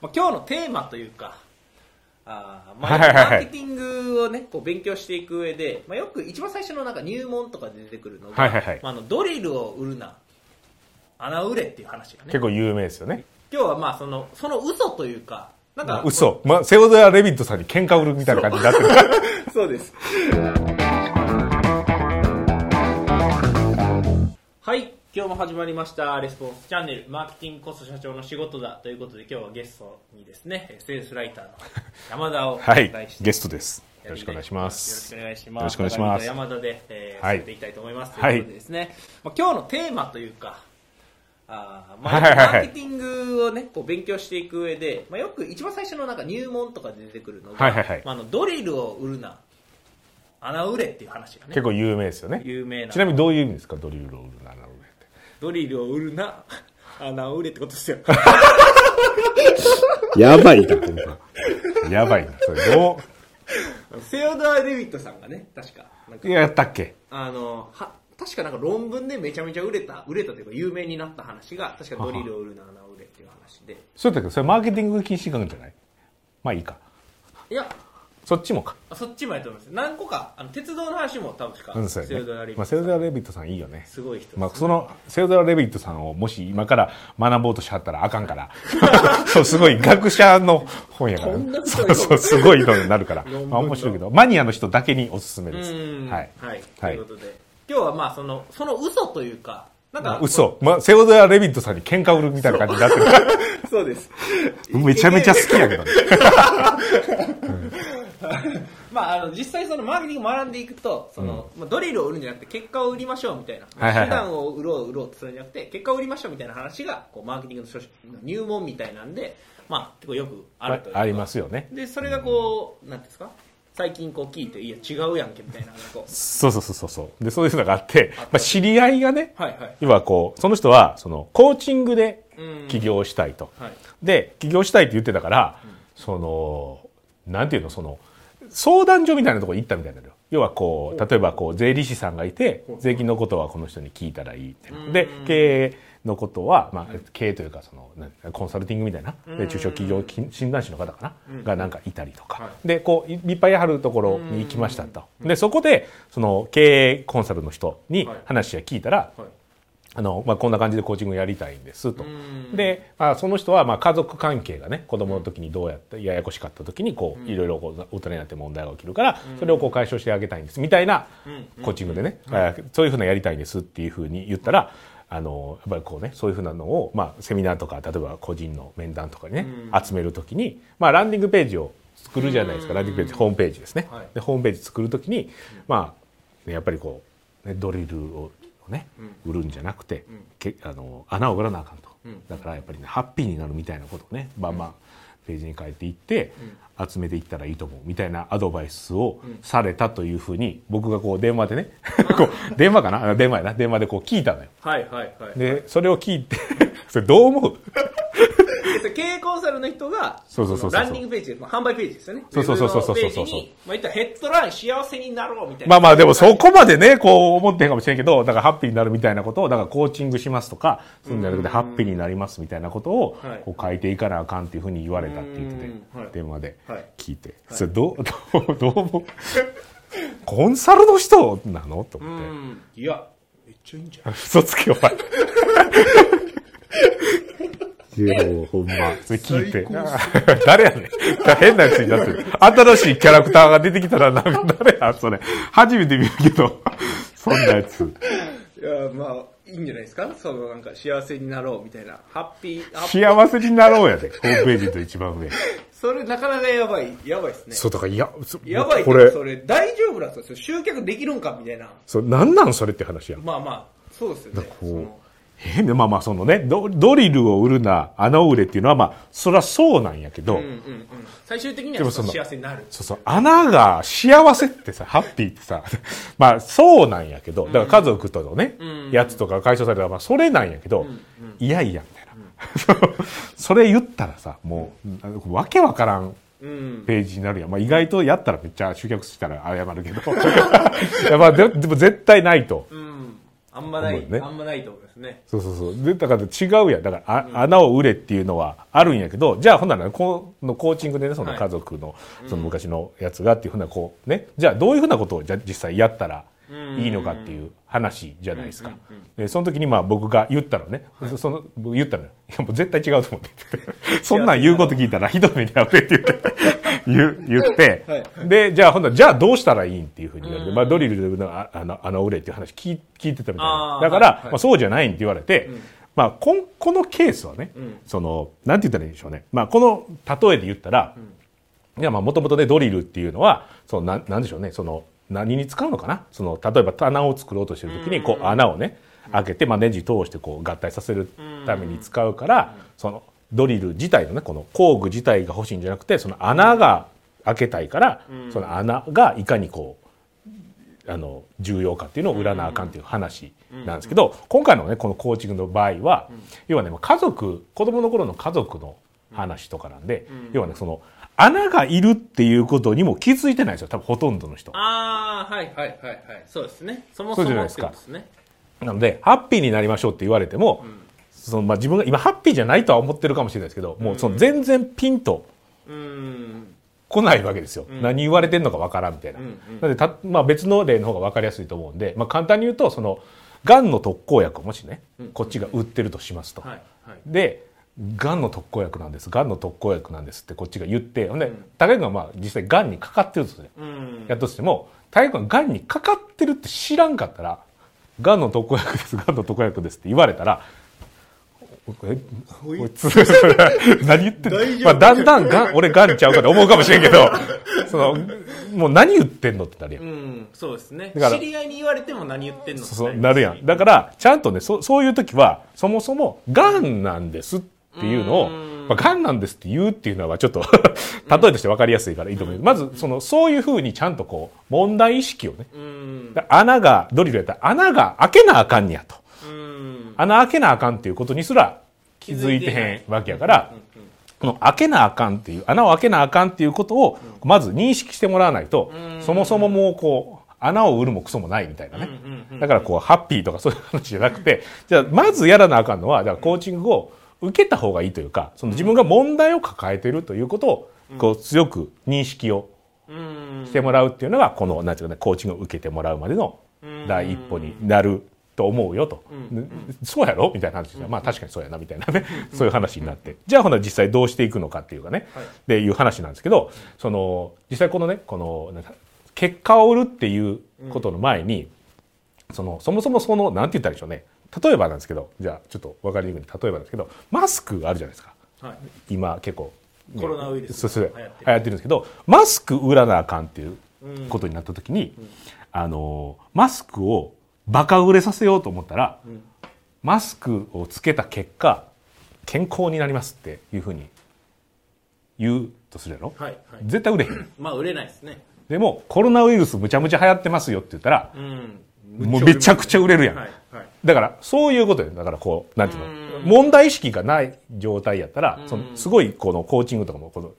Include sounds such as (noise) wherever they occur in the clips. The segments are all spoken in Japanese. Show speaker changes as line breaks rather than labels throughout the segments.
まあ、今日のテーマというか、あーまあ、マーケティングをね、こう勉強していく上で、まあ、よく一番最初のなんか入門とかで出てくるのが、
はいはいはい
まあ、あのドリルを売るな、穴売れっていう話がね
結。構有名ですよね。
今日はまあその、その嘘というか、なんか、
嘘。まあ、セオドア・レビットさんに喧嘩売るみたいな感じになってる。(laughs)
そうです。はい、今日も始まりました、レスポンスチャンネル、マーケティングコスト社長の仕事だということで、今日はゲストにですね、セールスライターの山田をお
はい
迎えし。て、
ゲストです。よろしくお願いしま
よろ
す。
しくお願いします。
よろしくお願いします
山田で、えー
はい
進めていきたいと思います。
はい
ということでですね、まあ、今日のテーマというか、あーまあ、(laughs)
はいはいはい
マーケティングをね、こう勉強していく上で、まあ、よく一番最初のなんか入門とかで出てくるのが、
はいはいはい
まあ、あのドリルを売るな、穴売れっていう話がね
結、構有名ですよね。
有名な
ちなみにどういう意味ですか？ドリルを売るな、なるほど
ドリルを売るな、(laughs) 穴を売れってことですよ。(laughs)
やばいな、ほんま。
やばいな。それど
セオドア・レビットさんがね、確か、なんか
う、やったっけ？
あの、は、確かなんか論文でめちゃめちゃ売れた、売れたというか有名になった話が、確かドリルを売るな、穴を売れっていう話で。
そうだけ？ど、それマーケティング禁止学じゃない？まあいいか。
いや、
そっちもか。
あそっちもやと思います。何個か、あの、鉄道の話も多分か、
うん、そう
セオドア・
やね。
レビット
まあ、セオドア・レビットさんいいよね。
すごい人です、
まあ、その、セオドア・レビットさんをもし今から学ぼうとしはったらあかんから。(laughs) そう、すごい学者の本やから
こんな。
そうそう、すごいのになるから。(laughs)
論文
まあ面白いけど、マニアの人だけにおすすめです。
うん。
はい。
はい。と
はい
いうことで、今日はまあ、その、その嘘というか、なんか、
嘘。まあ、セオドア・レビットさんに喧嘩売るみたいな感じになってる。(laughs)
そうです。
めちゃめちゃ好きやけどね。(laughs)
まあ、あの実際そのマーケティング学んでいくとその、まあ、ドリルを売るんじゃなくて結果を売りましょうみたいな、
はいはいはい。
手段を売ろう売ろうってするんじゃなくて結果を売りましょうみたいな話がこうマーケティングの入門みたいなんで、まあ、結構よくあるというか。
ありますよね。
でそれがこうなんていうんですか？最近こう聞いていや違うやんけみたいなこう。
そうそうそうそうそう。で、そういうのがあって、まあ、知り合いがね、
はいはい。
要はこう、その人は、その、コーチングで
うん。
起業したいと。
はい。
で、起業したいって言ってたから、その、なんていうの、その、相談所みたいなところに行ったみたいなのよ。要はこう、例えばこう、税理士さんがいて、税金のことはこの人に聞いたらいいっ。で、経営のことは、まあ、経営というか、その、コンサルティングみたいな、で中小企業診断士の方かな、がなんかいたりとか。
は
で、こう、いいっぱいあるところに行きましたと。で、そこで、その、経営コンサルの人に
はい。
話を聞いたら、
はい
あの、まあ、こんな感じでコーチングやりたいんですと。
ん。
で、まあ、その人は、まあ、家族関係がね、子供の時にどうやって、ややこしかった時に、こう、いろいろこう、大人になって問題が起きるから、それをこう解消してあげたいんです、みたいなコーチングでね、あそういうふうなやりたいんですっていうふうに言ったら、あの、やっぱりこうね、そういうふうなのを、まあ、セミナーとか、例えば個人の面談とかにね、集めるときに、まあ、ランディングページを作るじゃないですか、ランディングページ、ホームページですね。
はい。
で、ホームページ作るときに、まあ、ねやっぱりこう、ね、ドリルをね、売るんじゃなくて、けあの穴を売らなあかんと、だからやっぱりねハッピーになるみたいなことをねバンバンページに書いていって、集めていったらいいと思うみたいなアドバイスをされたというふうに僕がこう電話でね (laughs) こう電話かな？あ電話やな。電話でこう聞いたのよ。
はいはいはい。
でそれを聞いて (laughs) それどう思う？
経営コンサルの人が
そうそうそうそう。
のランディングページ販売ページですよね。
そうそうそうそうそう。
ウェブのページにまあ、言ったらヘッドライン幸せになろうみたいな。
まあまあでもそこまでね、こう思ってんかもしれんけど、だからハッピーになるみたいなことを、だからコーチングしますとか、するんじゃなくてハッピーになりますみたいなことを
はい、
こう書いていかなあかんっていうふうに言われたって言ってて、電話で
はい。
聞いて、それどう、どう、どう思うコンサルの人なのと
う
思って。
んいやめっちゃいいんじゃん
嘘つけお前。
いや、もうほんま。
それ聞いて。(laughs) 誰やねん。変なやつになってる。新しいキャラクターが出てきたら、なんか (laughs) 誰やそれ。初めて見るけど、(laughs) そんなやつ。
いやまあいいんじゃないですか？そのなんか幸せになろうみたいなハッピーハッピー
幸せになろうやで。ホームページと一番上。
それなかなかやばいやばいですね
そう、だから、いや、そ
やばい
これ
そ、れ大丈夫なんですか？それ集客できるんかみたいな
そう、なんなんそれって話やん。
まあまあそうですよねその
えまあまあ、そのね、ドドリルを売るな、穴を売れっていうのは、まあ、そりゃそうなんやけど、
うんうんうん最終的には
その
幸せになる
そうそう、穴が幸せってさ、ハッピーってさ、(laughs) まあそうなんやけど、だから家族とのね、やつとか解消されたら、まあそれなんやけど、いやいや、みたいな。(laughs) それ言ったらさ、もう、わけわからん
うん
ページになるやん。まあ意外とやったらめっちゃ集客したら謝るけど。(laughs) いやまあででも絶対ないと。
うんあんまない、
ね。
あんまないと思いますね。
そうそうそう。で、だから違うやん。だから、あ穴を売れっていうのはあるんやけど、じゃあほんなら、このコーチングでね、その
はい。
家族の、その昔のやつがっていうふうな、こう、ね、じゃあどういうふうなことをじゃあ実際やったらいいのかっていう話じゃないですか。で、その時にまあ僕が言ったのね、その、僕言ったのよ。いやもう絶対違うと思って。(laughs) そんなん言うこと聞いたらひどい目に遭うねって言って、言う言って、で、じゃあほんなら、じゃあどうしたらいいんっていうふうに言われて、まあドリルでああの、売れっていう話聞い聞いてたみたいな。だから、
はいはい
まあそうじゃないんって言われて、まあこん、このケースはね、その、なんて言ったらいいんでしょうね。まあこの例えで言ったら、いやまあもともとねドリルっていうのはそのなんなんでしょうねその何に使うのかなその例えば棚を作ろうとしてる時にこう穴をね開けて、まあ、ネジ通してこう合体させるために使うからそのドリル自体のねこの工具自体が欲しいんじゃなくてその穴が開けたいからその穴がいかにこうあの重要かっていうのを売らなあかんっていう話なんですけど今回のねこのコーチングの場合は要はねもう家族子供の頃の家族の話とかなんで要はねその穴がいるっていうことにも気づいてないんですよ多分ほとんどの人。
ああはいはいはいはい。そうですね。そも
そ
そう
じゃないですか。なのでハッピーになりましょうって言われても、そのまあ、自分が今ハッピーじゃないとは思ってるかもしれないですけど、もうその全然ピンと来ないわけですよ、何言われてんのかわからんみたいな、
んうん。
なのでた、まあ、別の例の方が分かりやすいと思うんで、まあ、簡単に言うとそのがんの特効薬をもしね、こっちが売ってるとしますと、
はいはい。
でがんの特効薬なんです。がんの特効薬なんですってこっちが言ってほんで高井君がまあ実際がんにかかってるとする、
うん。
やっとしても高井君ががんにかかってるって知らんかったらがんの特効薬ですがんの特効薬ですって言われたらこいつ。(laughs) 何言ってんの？まあ、だんだんがん俺がんちゃうかと思うかもしれんけど (laughs) そのもう何言ってんのってなるやん。
うんそうですね。
だから
知り合いに言われても何言ってんのって
そうなるやん。だから、ちゃんとね、そそういう時は、そもそも、癌なんですっていうのを、まあ、癌なんですって言うっていうのはちょっと、(laughs) 例えとして分かりやすいからいいと思う。まず、その、そういうふうにちゃんとこう、問題意識をね、穴が、ドリルやったら穴が開けなあかんねやと。
うん
穴開けなあかんっていうことにすら気づいてへんわけやから、この開けなあかんっていう、穴を開けなあかんっていうことを、まず認識してもらわないと、そもそももうこう、穴を売るもクソもないみたいなね。だからこう、ハッピーとかそういう話じゃなくて、じゃあまずやらなあかんのは、じゃあコーチングを受けた方がいいというか、その自分が問題を抱えてるということを、こう強く認識を
うん
してもらうっていうのが、この、なんていうかね、コーチングを受けてもらうまでの第一歩になると思うよと。そうやろ？みたいな話でまあ確かにそうやな、みたいなね。そういう話になって。じゃあほな実際どうしていくのかっていうかね。っていう話なんですけど、その、実際このね、この、なんか結果を売るっていうことの前に、その、そもそもその、なんて言ったらいいでしょうね。例えばなんですけど、じゃあちょっと分かりにくい例えばなんですけど、マスクあるじゃないですか。
はい
今結構、
コロナウイルス
そうそう
流行ってる
流行ってるんですけどマスク売らなあかんっていうことになった時に、あのマスクをバカ売れさせようと思ったら、マスクをつけた結果健康になりますっていうふうに言うとするやろ、
はいはい。
絶対売れへん。(clears throat)
まあ売れないですね。
でもコロナウイルスむちゃむちゃ流行ってますよって言ったら、
うん。
もうめちゃくちゃ売れるやん、
はいはい。
だから、そういうことよ。だから、こう、なんていうの、問題意識がない状態やったら、その、すごい、この、コーチングとかも、この、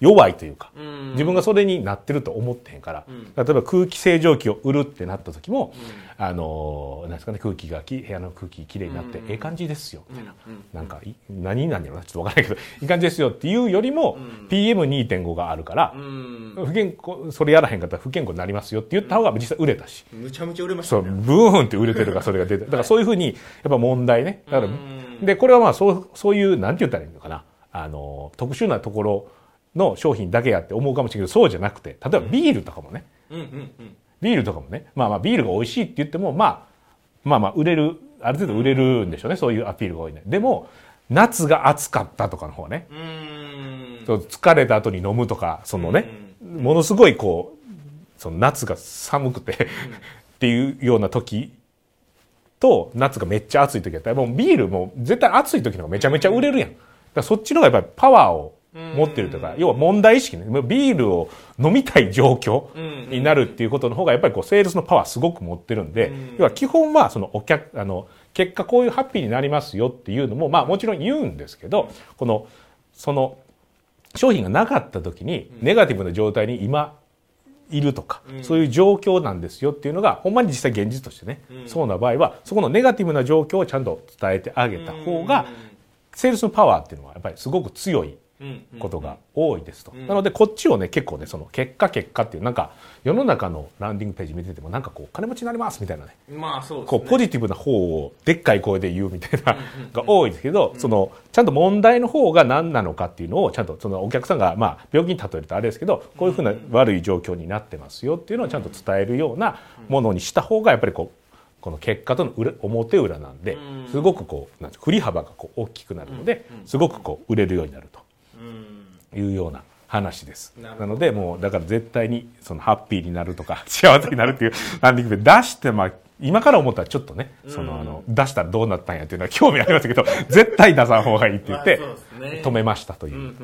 弱いというか、自分がそれになってると思ってへんから、例えば空気清浄機を売るってなった時も、あの、なんですかね、空気がき、部屋の空気きれいになって、ええ感じですよ、みたいな。なんか、い何なんやろな、ちょっとわからないけど、(laughs) いい感じですよっていうよりも、PM2.5 があるから
う、ん。
不健康、それやらへんかったら不健康になりますよって言った方が実際売れたし。
むちゃむちゃ売れまし
そう、ブーンって売れてるからそれが出て。だからそういうふうに、やっぱ問題ね。だから、で、これはまあそう、そういう、なんて言ったらいいのかな。あの、特殊なところの商品だけやって思うかもしれないけど、そうじゃなくて、例えばビールとかもね、
うんうんうん
ビールとかもね、まあまあビールが美味しいって言っても、まあ、まあまあ売れる、ある程度売れるんでしょうね。そういうアピールが多いね。でも、夏が暑かったとかの方ね。
うーん
そう疲れた後に飲むとか、そのね、ものすごいこう、その夏が寒くてっていうような時と、夏がめっちゃ暑い時やったら、もうビールも絶対暑い時の方がめちゃめちゃ売れるやん。だそっちの方がやっぱりパワーを持ってるとか、要は問題意識ね。ビールを飲みたい状況になるっていうことの方が、やっぱりこう、セールスのパワーすごく持ってるんで、要は基本はそのお客、あの、結果こういうハッピーになりますよっていうのも、まあもちろん言うんですけど、この、その、商品がなかった時に、ネガティブな状態に今、いるとか、そういう状況なんですよっていうのがほんまに実際現実としてね、そうな場合はそこのネガティブな状況をちゃんと伝えてあげた方が、セールスのパワーっていうのはやっぱりすごく強いことが多いですと。なのでこっちをね結構ねその結果結果っていうなんか世の中のランディングページ見ててもなんかこう金持ちになりますみたいなね。
まあそうね。
こうポジティブな方をでっかい声で言うみたいなが多いですけど、そのちゃんと問題の方が何なのかっていうのをちゃんとそのお客さんがまあ病気に例えるとあれですけどこういうふうな悪い状況になってますよっていうのをちゃんと伝えるようなものにした方がやっぱりこうこの結果との裏表裏なんで
うん。
すごくこう振り幅がこう大きくなるのですごくこう売れるようになると。
うん。
いうような話です。
な
ので、もう、だから絶対に、その、ハッピーになるとか、(laughs) 幸せになるっていうランディング出して、まあ、今から思ったらちょっとね、その、あの、出したらどうなったんやっていうのは興味ありましたけど、(laughs) 絶対出さん方がいいって言って止めましたという。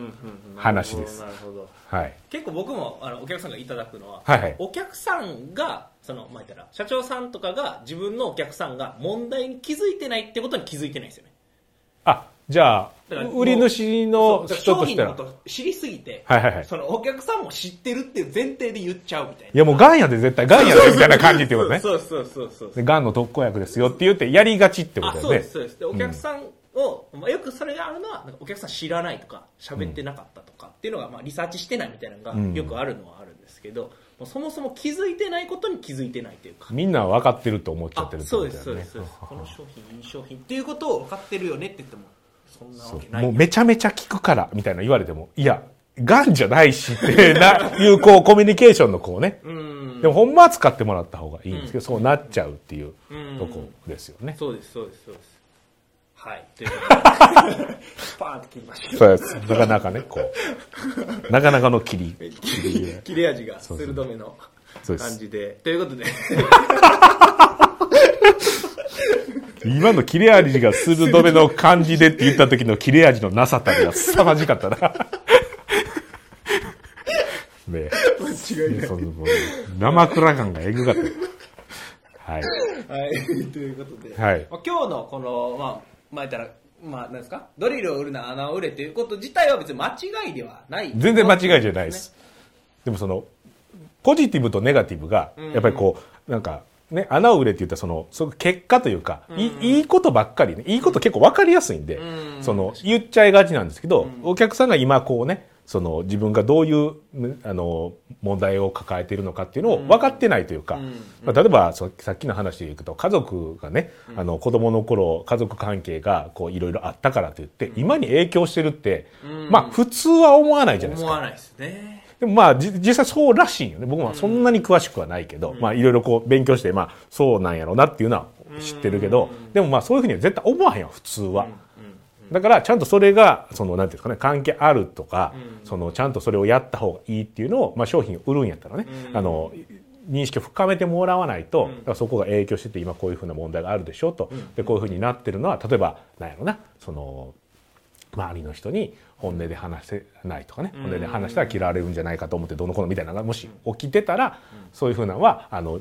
話です。
なるほど。
はい。
結構僕もあのお客さんがいただくのは、
はいはい。
お客さんがそのまあ言ったら社長さんとかが自分のお客さんが問題に気づいてないってことに気づいてないんですよね。
あ、じゃあ売り主の人としたら
商品の、こと知りすぎて、
はいはいはい。
そのお客さんも知ってるっていう前提で言っちゃうみたいな。い
やもうガンやで絶対、ガンやでみたいな感じってことね。
そうそうそうそう
でガンの特効薬ですよって言ってやりがちってこ
あ
とだよね。
そうですそうです。でお客さんを、まあ、よくそれがあるのはお客さん知らないとか喋ってなかったとかっていうのが、まあ、リサーチしてないみたいなのが
ん。
よくあるのはあるんですけど、そもそも気づいてないことに気づいてないというか。
みんな分かってると思っちゃ
あ
ってるね。
ですそうですそうです。この商品いい商品っていうことを分かってるよねって言ってもそんなわけない
もうめちゃめちゃ聞くからみたいな言われても、いや、ガンじゃないしってな、いうこうコミュニケーションのこうね。
うん。
でもほんまは使ってもらった方がいいんですけど、そうなっちゃうっていう
うん
とこですよね。
そうですそうですそうです。はい。ということで。パーンと切りました
そうです。なかなかね、こう、なかなかの切り。(laughs)
切れ味が鋭めの
そうです。
感じで。ということで
今の切れ味が鋭めの感じでって言った時の切れ味のなさたりが凄まじかったな。(laughs) ね
間違いない
そのもう生倉感がえぐかった。はい。
はい、ということで、
はい
まあ、今日のこの、まあ、まあ、言ったら、まあ、なんですか、ドリルを売るな、穴を売れということ自体は別に間違いではない。
全然間違いじゃないです。でもその、ポジティブとネガティブが、やっぱりこう、なんか、ね、穴を売れって言ったらその、その結果というか、いいいことばっかりね、いいこと結構わかりやすいんで、
うん。
その、言っちゃいがちなんですけど、お客さんが今こうね、その自分がどういう、ねあの、問題を抱えているのかっていうのを分かってないというか、
ん。
まあ、例えばそさっきの話でいくと家族がね、あの子供の頃家族関係がこういろいろあったからといって、今に影響してるって、まあ普通は思わないじゃないですか。
思わないですね。
でもまあじ実際そうらしいよね。僕はそんなに詳しくはないけど、まあいろいろこう勉強して、まあそうなんやろうなっていうのは知ってるけど、でもまあそういうふうには絶対思わへんよ、普通は。だからちゃんとそれが、そのなんていうんですかね、関係あるとか、そのちゃんとそれをやった方がいいっていうのを、まあ商品を売るんやったらね、あの、認識を深めてもらわないと、そこが影響してて今こういうふうな問題があるでしょと、でこういうふうになってるのは例えばなんやろなその周りの人に本音で話せないとかね、本音で話したら嫌われるんじゃないかと思ってどの子のみたいなのがもし起きてたら、そういうふうなのはあの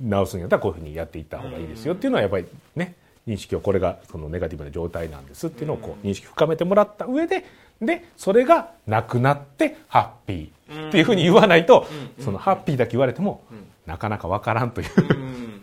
直すんやったらこういうふうにやっていった方がいいですよっていうのはやっぱりね認識をこれがそのネガティブな状態なんですっていうのをこう認識深めてもらった上ででそれがなくなってハッピーっていうふうに言わないと、そのハッピーだけ言われても、なかなかわからんという
うん。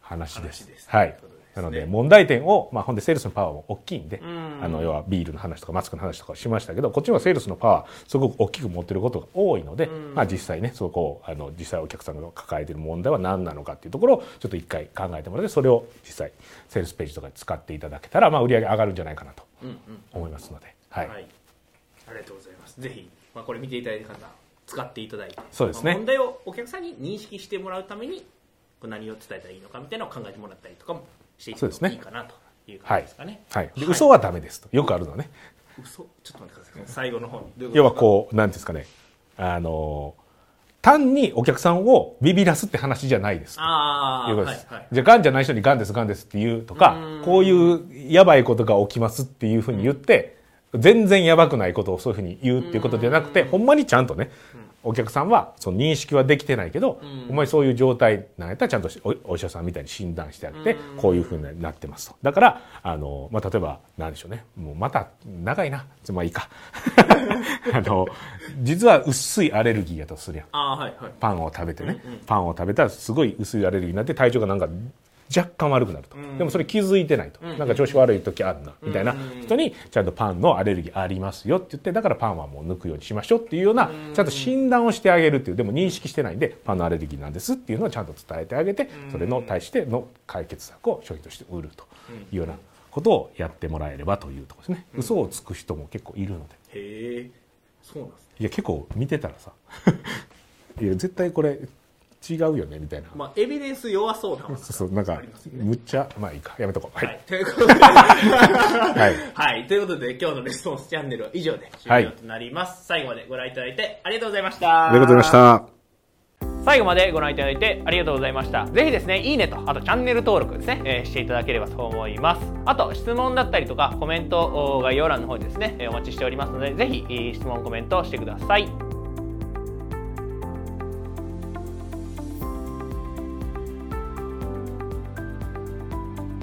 話です。はい。なので問題点を、まあ、ほんでセールスのパワーも大きいんで、
ん
あの要はビールの話とかマスクの話とかしましたけどこっちはセールスのパワーすごく大きく持ってることが多いので、まあ、実際ねそこをあの実際お客さんが抱えている問題は何なのかっていうところをちょっと一回考えてもらってそれを実際セールスページとかで使っていただけたら、まあ、売り上げ上がるんじゃないかなと。思いますので、は
はいい。ありがとうございます。ぜひ、まあ、これ見ていただいた方、使っていただいて、
そうですね
まあ問題をお客さんに認識してもらうために、何を伝えたらいいのかみたいなのを考えてもらったりとかもしていくと
そうですね。
いいかなという感じですかね。
はい、で嘘はダメですとよくあるのはね。
嘘？ちょっと待ってください。最後の方。に。
要は
うこ
こうなんですかね。あの単にお客さんをビビらすって話じゃないです
と。ああ、
いうことです。
はいはい。
じゃあ、癌じゃない人に癌です、癌ですって言うとか
うん、
こういうやばいことが起きますっていうふうに言って、全然やばくないことをそういうふうに言うっていうことじゃなくて、ほんまにちゃんとね、お客さんはその認識はできてないけど、お前そういう状態なんやったらちゃんとおお医者さんみたいに診断してあげて、こういうふうになってますと。だからあの、まあ、例えばなんでしょうね。もうまた長いな。まあいいか。(laughs) あの実は薄いアレルギーやとするやん。
あーはいはい。
パンを食べてね、パンを食べたらすごい薄いアレルギーになって体調がなんか若干悪くなると、でもそれ気づいてないと、なんか調子悪い時あるな、みたいな人にちゃんとパンのアレルギーありますよって言ってだからパンはもう抜くようにしましょうっていうような、ちゃんと診断をしてあげるっていうでも認識してないんでパンのアレルギーなんですっていうのをちゃんと伝えてあげて、それの対しての解決策を商品として売るというようなことをやってもらえればというところですね、嘘をつく人も結構いるので。
へえ。そうなんですね。
いや結構見てたらさ (laughs) いや絶対これ違うよねみたいな、
まあエビデンス弱そうな
そうそうなんかむっちゃまあいいか。やめとこう。は、
はい。いということで。
はい。
はい。ということで (laughs) 今日のレスポンスチャンネルは以上で終了となります、最後までご覧いただいてありがとうございました。
ありがとうございました。
最後までご覧いただいてありがとうございました。ぜひですね、いいねと、あとチャンネル登録ですね、えーしていただければと思います。あと、質問だったりとか、コメント、お概要欄の方にですね、えーお待ちしておりますので、ぜひ、えー質問、コメントしてください。